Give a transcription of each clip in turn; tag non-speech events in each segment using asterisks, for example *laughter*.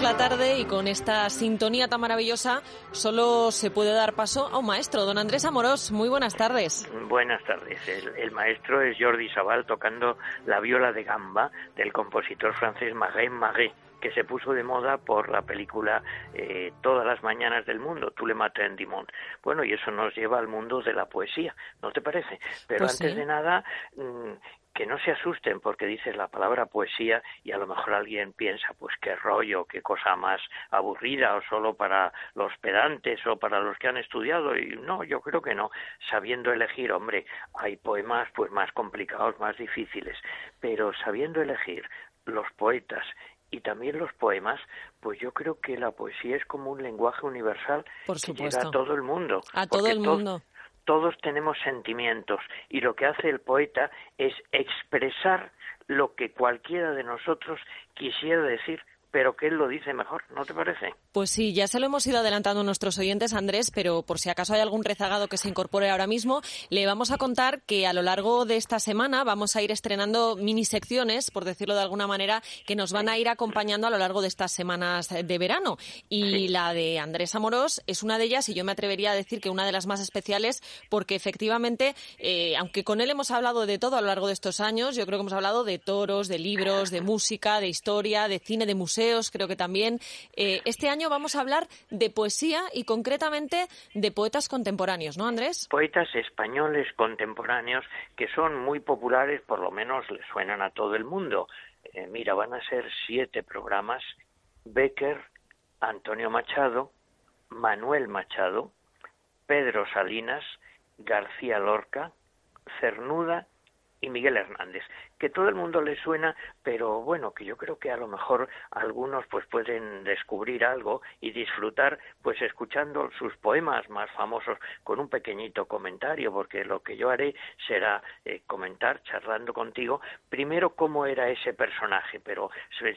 Años la tarde y con esta sintonía tan maravillosa solo se puede dar paso a un maestro, don Andrés Amorós. Muy buenas tardes. Buenas tardes. El, maestro es Jordi Sabal tocando la viola de gamba del compositor francés Marais Marais que se puso de moda por la película eh, Todas las mañanas del mundo, Tú le matas en Dimon. Bueno, y eso nos lleva al mundo de la poesía, ¿no te parece? Pero Pues antes sí. de nada, mm, que no se asusten porque dices la palabra poesía y a lo mejor alguien piensa, pues qué rollo, qué cosa más aburrida o solo para los pedantes o para los que han estudiado. Y no, yo creo que no. Sabiendo elegir, hombre, hay poemas pues más complicados, más difíciles, pero sabiendo elegir los poetas y también los poemas, pues yo creo que la poesía es como un lenguaje universal Por que llega a todo el mundo. A todo el to- mundo. Todos tenemos sentimientos y lo que hace el poeta es expresar lo que cualquiera de nosotros quisiera decir, pero que él lo dice mejor, ¿no te parece? Pues sí, ya se lo hemos ido adelantando a nuestros oyentes, Andrés, pero por si acaso hay algún rezagado que se incorpore ahora mismo, le vamos a contar que a lo largo de esta semana vamos a ir estrenando mini secciones, por decirlo de alguna manera, que nos van a ir acompañando a lo largo de estas semanas de verano. Y la de Andrés Amorós es una de ellas y yo me atrevería a decir que una de las más especiales porque efectivamente, eh, aunque con él hemos hablado de todo a lo largo de estos años, yo creo que hemos hablado de toros, de libros, de música, de historia, de cine, de creo que también. Eh, este año vamos a hablar de poesía y concretamente de poetas contemporáneos, ¿no, Andrés? Poetas españoles contemporáneos que son muy populares, por lo menos le suenan a todo el mundo. Eh, mira, van a ser siete programas. Becker, Antonio Machado, Manuel Machado, Pedro Salinas, García Lorca, Cernuda y Miguel Hernández, que todo el mundo le suena, pero bueno, que yo creo que a lo mejor algunos pues pueden descubrir algo y disfrutar pues escuchando sus poemas más famosos con un pequeñito comentario, porque lo que yo haré será eh, comentar charlando contigo primero cómo era ese personaje, pero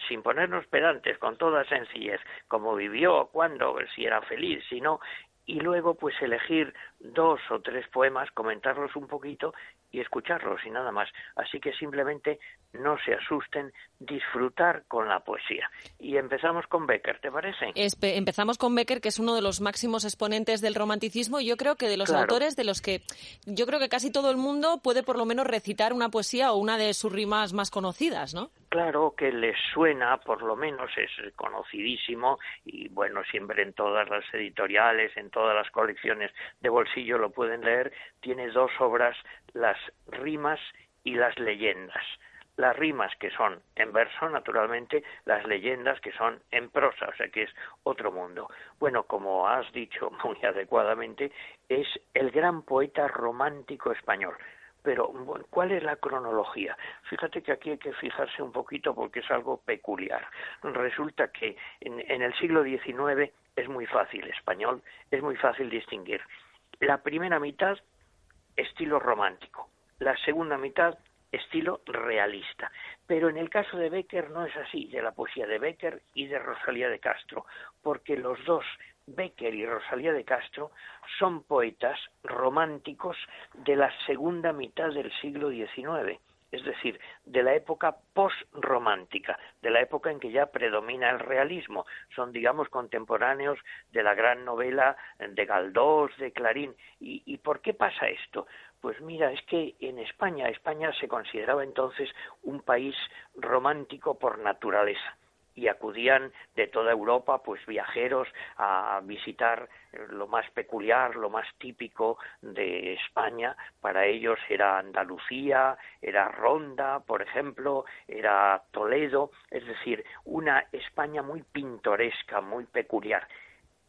sin ponernos pedantes, con toda sencillez, cómo vivió, cuándo, si era feliz, si no, y luego pues elegir dos o tres poemas, comentarlos un poquito y escucharlos y nada más. Así que simplemente no se asusten, disfrutar con la poesía. Y empezamos con Becker, ¿te parece? Espe- empezamos con Becker, que es uno de los máximos exponentes del romanticismo y yo creo que de los Claro. autores de los que yo creo que casi todo el mundo puede por lo menos recitar una poesía o una de sus rimas más conocidas, ¿no? Claro que les suena, por lo menos es conocidísimo y bueno, siempre en todas las editoriales, en todas las colecciones de bolsillo lo pueden leer, tiene dos obras, las rimas y las leyendas. Las rimas que son en verso, naturalmente, las leyendas que son en prosa, o sea que es otro mundo. Bueno, como has dicho *laughs* muy adecuadamente, es el gran poeta romántico español. Pero, ¿cuál es la cronología? Fíjate que aquí hay que fijarse un poquito porque es algo peculiar. Resulta que en, en el siglo XIX es muy fácil, español, es muy fácil distinguir. La primera mitad, estilo romántico. La segunda mitad, estilo realista. Pero en el caso de Becker no es así, de la poesía de Becker y de Rosalía de Castro, porque los dos, Becker y Rosalía de Castro, son poetas románticos de la segunda mitad del siglo XIX, es decir, de la época post-romántica, de la época en que ya predomina el realismo. Son, digamos, contemporáneos de la gran novela de Galdós, de Clarín. ¿Y, y por qué pasa esto? Pues mira, es que en España, España se consideraba entonces un país romántico por naturaleza y acudían de toda Europa pues viajeros a visitar lo más peculiar, lo más típico de España. Para ellos era Andalucía, era Ronda, por ejemplo, era Toledo, es decir, una España muy pintoresca, muy peculiar.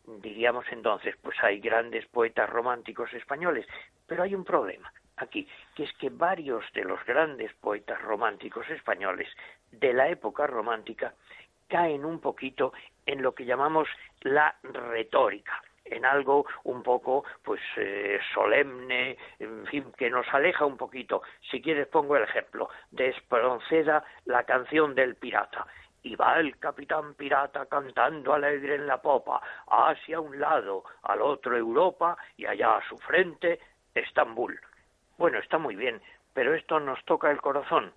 Diríamos entonces, pues hay grandes poetas románticos españoles, pero hay un problema aquí, que es que varios de los grandes poetas románticos españoles de la época romántica caen un poquito en lo que llamamos la retórica, en algo un poco pues eh, solemne, en fin, que nos aleja un poquito. Si quieres pongo el ejemplo de Espronceda, la canción del pirata. Y va el capitán pirata cantando alegre en la popa, hacia un lado, al otro Europa y allá a su frente Estambul. Bueno, está muy bien, pero esto nos toca el corazón.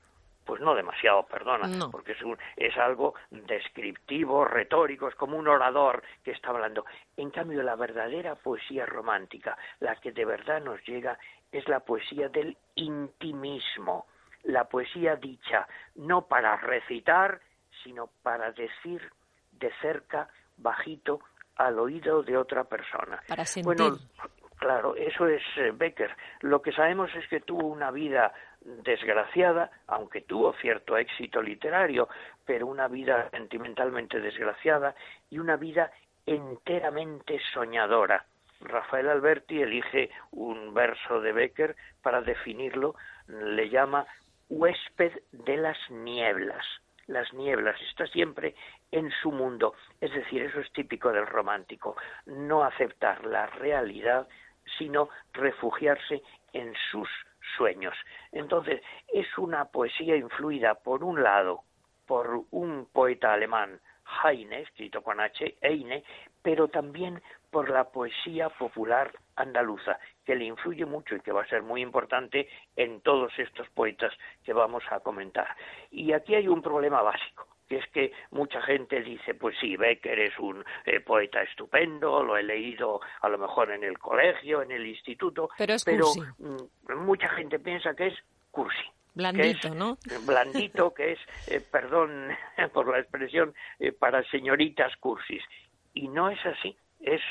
pues no demasiado, perdona, porque es, es algo descriptivo, retórico, es como un orador que está hablando. En cambio, la verdadera poesía romántica, la que de verdad nos llega, es la poesía del intimismo, la poesía dicha no para recitar, sino para decir de cerca, bajito, al oído de otra persona. Para sentir. Bueno, claro, eso es eh, Becker. Lo que sabemos es que tuvo una vida desgraciada, aunque tuvo cierto éxito literario, pero una vida sentimentalmente desgraciada y una vida enteramente soñadora. Rafael Alberti elige un verso de Becker para definirlo, le llama huésped de las nieblas. Las nieblas. Está siempre en su mundo, es decir, eso es típico del romántico, no aceptar la realidad, sino refugiarse en sus sueños. Entonces, es una poesía influida, por un lado, por un poeta alemán, Heine, escrito con H, Heine, pero también por la poesía popular andaluza, que le influye mucho y que va a ser muy importante en todos estos poetas que vamos a comentar. Y aquí hay un problema básico que es que mucha gente dice, pues sí, Becker es un eh, poeta estupendo, lo he leído a lo mejor en el colegio, en el instituto, pero, mm, mucha gente piensa que es cursi. Blandito, ¿no? Blandito, que es, eh, perdón *laughs* por la expresión, eh, para señoritas cursis. Y no es así. Es,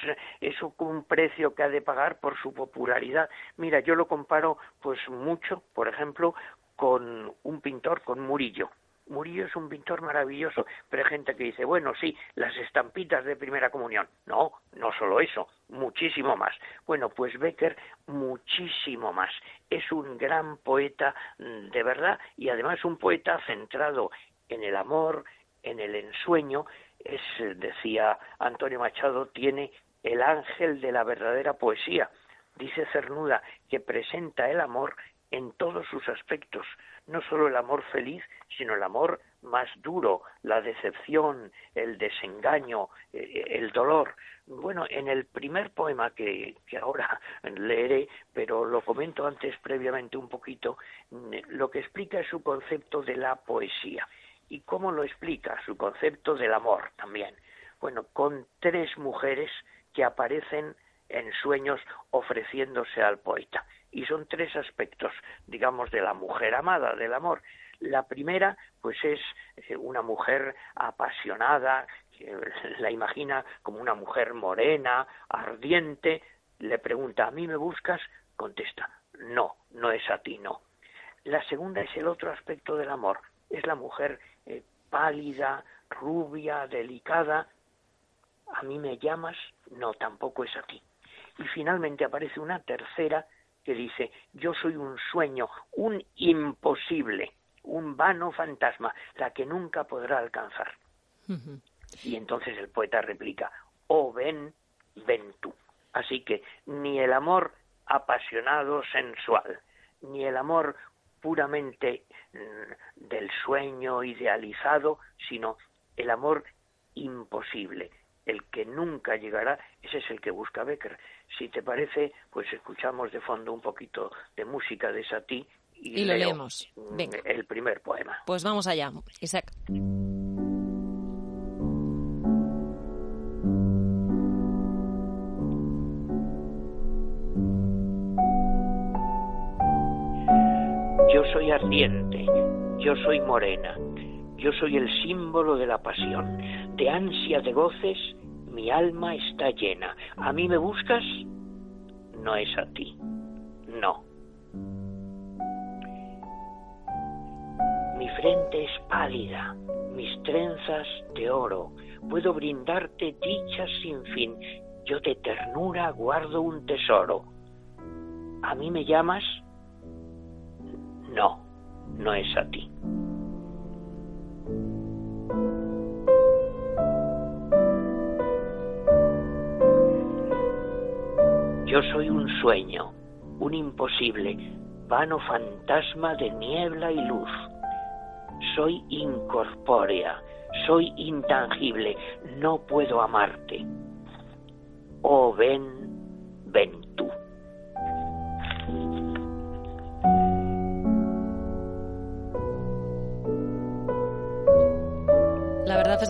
es un precio que ha de pagar por su popularidad. Mira, yo lo comparo pues mucho, por ejemplo, con un pintor, con Murillo. Murillo es un pintor maravilloso, pero hay gente que dice, bueno, sí, las estampitas de primera comunión. No, no solo eso, muchísimo más. Bueno, pues Becker, muchísimo más. Es un gran poeta mm, de verdad y además un poeta centrado en el amor, en el ensueño. Es, decía Antonio Machado, tiene el ángel de la verdadera poesía. Dice Cernuda que presenta el amor en todos sus aspectos, no solo el amor feliz, sino el amor más duro, la decepción, el desengaño, eh, el dolor. Bueno, en el primer poema que, que, ahora *laughs* leeré, pero lo comento antes previamente un poquito, mm, lo que explica es su concepto de la poesía. ¿Y cómo lo explica? Su concepto del amor también. Bueno, con tres mujeres que aparecen en sueños ofreciéndose al poeta. Y son tres aspectos, digamos, de la mujer amada, del amor. La primera, pues es una mujer apasionada, que *laughs* la imagina como una mujer morena, ardiente, le pregunta, ¿a mí me buscas? Contesta, no, no es a ti, no. La segunda es el otro aspecto del amor, es la mujer eh, pálida, rubia, delicada. ¿A mí me llamas? No, tampoco es a ti. Y finalmente aparece una tercera que dice, yo soy un sueño, un imposible, un vano fantasma, la que nunca podrá alcanzar. Y entonces el poeta replica, oh ven, ven tú. Así que ni el amor apasionado, sensual, ni el amor puramente mm, del sueño idealizado, sino el amor imposible, el que nunca llegará, ese es el que busca Becker. Si te parece, pues escuchamos de fondo un poquito de música de Satie y, y lo leemos. El primer poema. Pues vamos allá, Isaac. Ardiente, yo soy morena, yo soy el símbolo de la pasión, de ansia de goces, mi alma está llena. ¿A mí me buscas? No es a ti, no. Mi frente es pálida, mis trenzas de oro. Puedo brindarte dichas sin fin. Yo de ternura guardo un tesoro. ¿A mí me llamas? No, no es a ti. Yo soy un sueño, un imposible, vano fantasma de niebla y luz. Soy incorpórea, soy intangible, no puedo amarte. Oh, ven, ven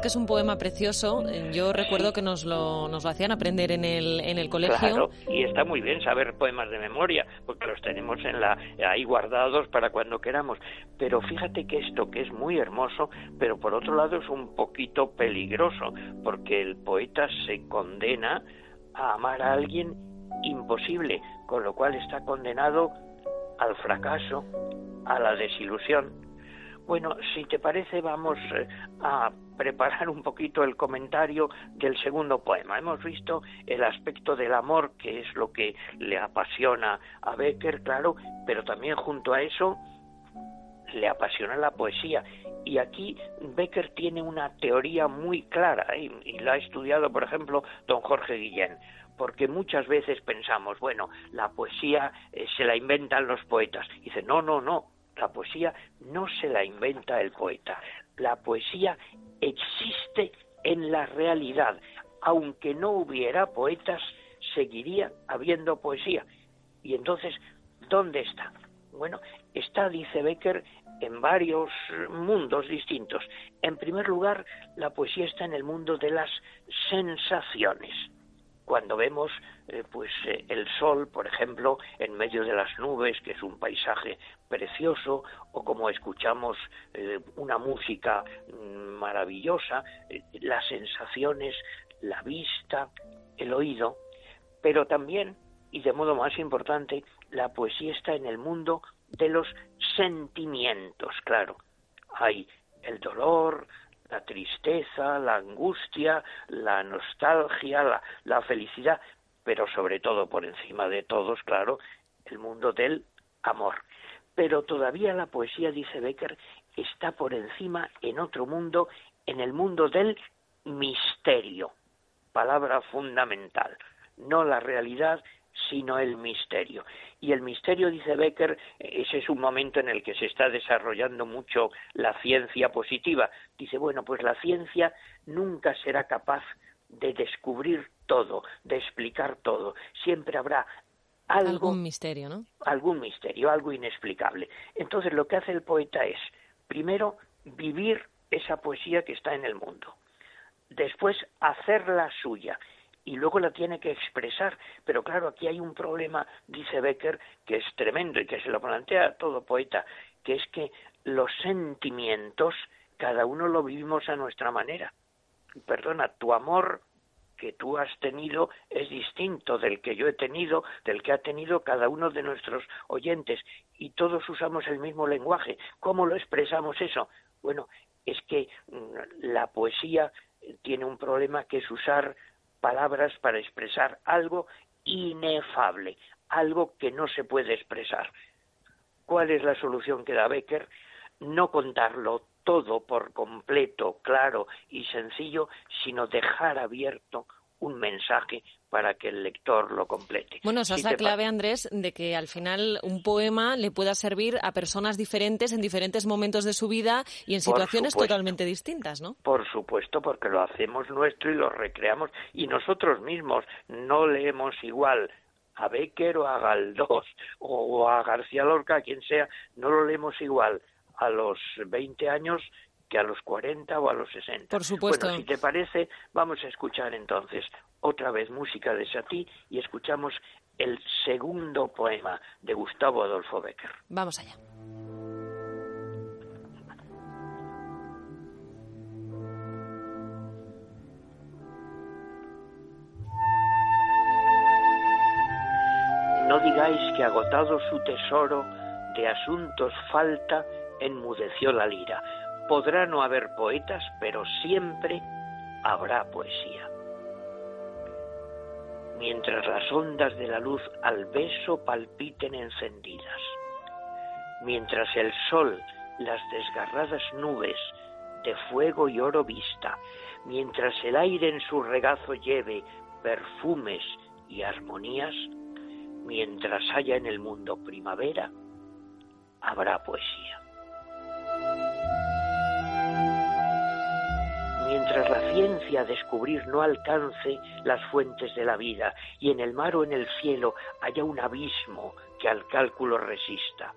es un poema precioso. Yo recuerdo que nos lo, nos lo hacían aprender en el, en el colegio. Claro, y está muy bien saber poemas de memoria, porque los tenemos en la, ahí guardados para cuando queramos. Pero fíjate que esto, que es muy hermoso, pero por otro lado es un poquito peligroso, porque el poeta se condena a amar a alguien imposible, con lo cual está condenado al fracaso, a la desilusión. Bueno, si te parece, vamos eh, a preparar un poquito el comentario del segundo poema. Hemos visto el aspecto del amor, que es lo que le apasiona a Becker, claro, pero también junto a eso le apasiona la poesía. Y aquí Becker tiene una teoría muy clara, ¿eh? y la ha estudiado, por ejemplo, don Jorge Guillén porque muchas veces pensamos, bueno, la poesía eh, se la inventan los poetas. Y dice, no, no, no, la poesía no se la inventa el poeta. La poesía existe en la realidad. Aunque no hubiera poetas, seguiría habiendo poesía. Y entonces, ¿dónde está? Bueno, está, dice Becker, en varios mundos distintos. En primer lugar, la poesía está en el mundo de las sensaciones cuando vemos eh, pues eh, el sol, por ejemplo, en medio de las nubes, que es un paisaje precioso, o como escuchamos eh, una música mm, maravillosa, las sensaciones, la vista, el oído, pero también, y de modo más importante, la poesía está en el mundo de los sentimientos, claro. Hay el dolor, la tristeza, la angustia, la nostalgia, la, felicidad, pero sobre todo, por encima de todos, claro, el mundo del amor. Pero todavía la poesía, dice Becker, está por encima en otro mundo, en el mundo del misterio, palabra fundamental, no la realidad, sino el misterio. Y el misterio, dice Becker, ese es un momento en el que se está desarrollando mucho la ciencia positiva. Dice, bueno, pues la ciencia nunca será capaz de descubrir todo, de explicar todo. Siempre habrá algo, algún misterio, ¿no? Algún misterio, algo inexplicable. Entonces lo que hace el poeta es, primero, vivir esa poesía que está en el mundo. Después, hacerla suya y luego la tiene que expresar. Pero claro, aquí hay un problema, dice Becker, que es tremendo y que se lo plantea todo poeta, que es que los sentimientos cada uno lo vivimos a nuestra manera. Perdona, tu amor que tú has tenido es distinto del que yo he tenido, del que ha tenido cada uno de nuestros oyentes, y todos usamos el mismo lenguaje. ¿Cómo lo expresamos eso? Bueno, es que mm, la poesía tiene un problema que es usar palabras para expresar algo inefable, algo que no se puede expresar. ¿Cuál es la solución que da Becker? No contarlo todo por completo, claro y sencillo, sino dejar abierto un mensaje para que el lector lo complete. Bueno, esa es la clave, Andrés, de que al final un poema le pueda servir a personas diferentes en diferentes momentos de su vida y en situaciones totalmente distintas, ¿no? Por supuesto, porque lo hacemos nuestro y lo recreamos y nosotros mismos no leemos igual a Becker o a Galdós o a García Lorca, quien sea, no lo leemos igual a los 20 años que a los 40 o a los 60. Por supuesto. Bueno, si te parece, vamos a escuchar entonces otra vez música de Satie y escuchamos el segundo poema de Gustavo Adolfo Becker. Vamos allá. No digáis que agotado su tesoro de asuntos falta, enmudeció la lira Podrá no haber poetas, pero siempre habrá poesía. Mientras las ondas de la luz al beso palpiten encendidas, mientras el sol las desgarradas nubes de fuego y oro vista, mientras el aire en su regazo lleve perfumes y armonías, mientras haya en el mundo primavera, habrá poesía. Mientras la ciencia a descubrir no alcance las fuentes de la vida y en el mar o en el cielo haya un abismo que al cálculo resista,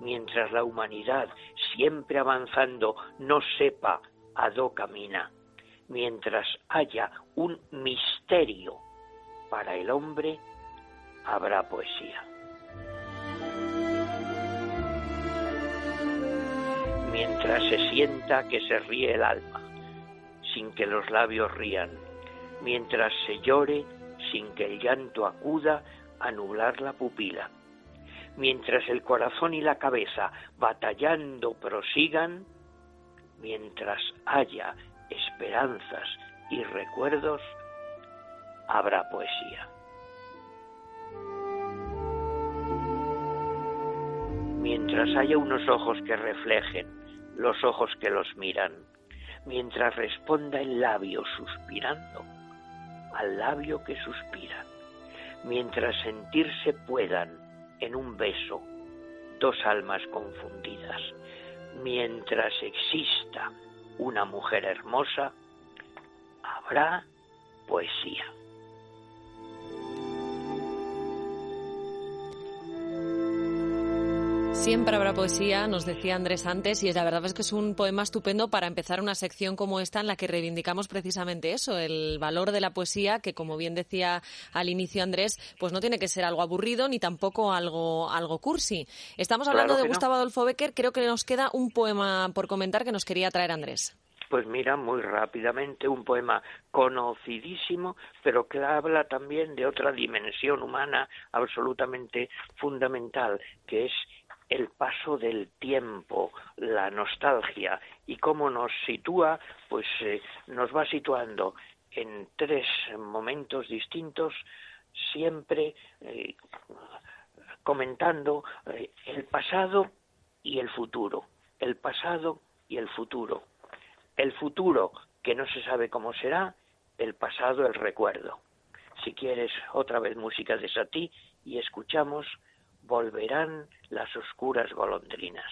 mientras la humanidad, siempre avanzando, no sepa a dónde camina, mientras haya un misterio para el hombre, habrá poesía. Mientras se sienta que se ríe el alma, sin que los labios rían, mientras se llore sin que el llanto acuda a nublar la pupila, mientras el corazón y la cabeza batallando prosigan, mientras haya esperanzas y recuerdos, habrá poesía. Mientras haya unos ojos que reflejen los ojos que los miran, mientras responda el labio suspirando al labio que suspira, mientras sentirse puedan en un beso dos almas confundidas, mientras exista una mujer hermosa, habrá poesía. Siempre habrá poesía, nos decía Andrés antes, y la verdad es que es un poema estupendo para empezar una sección como esta en la que reivindicamos precisamente eso, el valor de la poesía, que como bien decía al inicio Andrés, pues no tiene que ser algo aburrido ni tampoco algo, algo cursi. Estamos hablando de Gustavo Adolfo Becker, creo que nos queda un poema por comentar que nos quería traer Andrés. Pues mira, muy rápidamente, un poema conocidísimo, pero que habla también de otra dimensión humana absolutamente fundamental, que es el paso del tiempo, la nostalgia y cómo nos sitúa, pues eh, nos va situando en tres momentos distintos, siempre eh, comentando eh, el pasado y el futuro, el pasado y el futuro. El futuro que no se sabe cómo será, el pasado el recuerdo. Si quieres otra vez música de Satí y escuchamos volverán las oscuras golondrinas.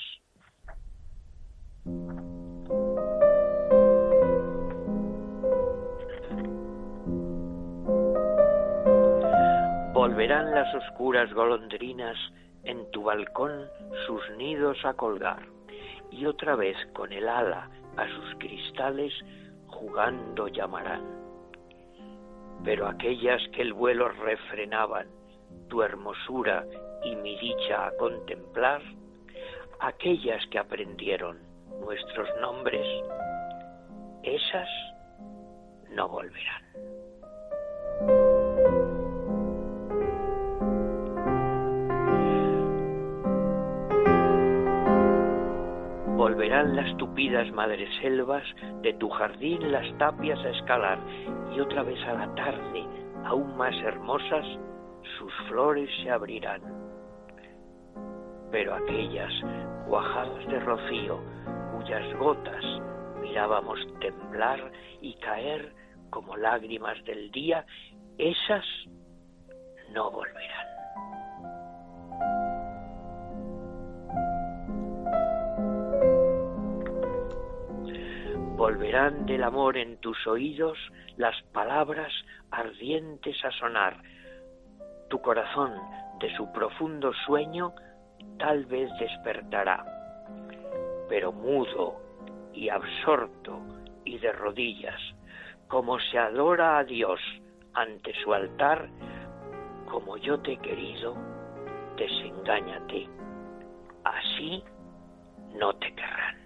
Volverán las oscuras golondrinas en tu balcón sus nidos a colgar, y otra vez con el ala a sus cristales jugando llamarán. Pero aquellas que el vuelo refrenaban, tu hermosura y mi dicha a contemplar, aquellas que aprendieron nuestros nombres, esas no volverán. Volverán las tupidas madreselvas de tu jardín las tapias a escalar y otra vez a la tarde, aún más hermosas, sus flores se abrirán pero aquellas cuajadas de rocío cuyas gotas mirábamos temblar y caer como lágrimas del día, esas no volverán. Volverán del amor en tus oídos las palabras ardientes a sonar. Tu corazón de su profundo sueño tal vez despertará, pero mudo y absorto y de rodillas, como se adora a Dios ante su altar, como yo te he querido, desengáñate, así no te querrán.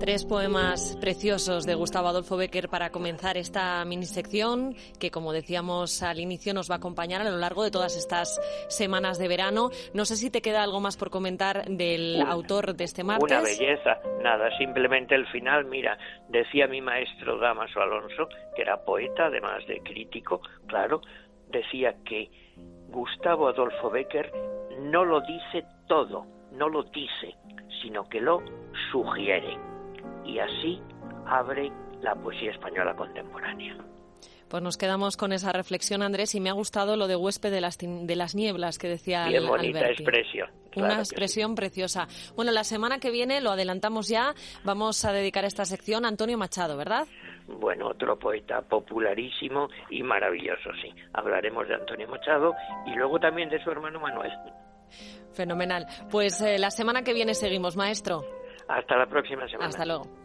Tres poemas preciosos de Gustavo Adolfo Becker para comenzar esta minisección que, como decíamos al inicio, nos va a acompañar a lo largo de todas estas semanas de verano. No sé si te queda algo más por comentar del autor de este martes. Una belleza, nada, simplemente el final. Mira, decía mi maestro Damaso Alonso, que era poeta, además de crítico, claro, decía que Gustavo Adolfo Becker no lo dice todo, no lo dice, sino que lo sugiere y así abre la poesía española contemporánea. Pues nos quedamos con esa reflexión, Andrés, y me ha gustado lo de huésped de las, de las nieblas que decía Bien bonita expresión. Una expresión preciosa. Bueno, la semana que viene, lo adelantamos ya, vamos a dedicar esta sección a Antonio Machado, ¿verdad? Bueno, otro poeta popularísimo y maravilloso, sí. Hablaremos de Antonio Machado y luego también de su hermano Manuel. Fenomenal. Pues eh, la semana que viene seguimos, maestro. Hasta la próxima semana. Hasta luego.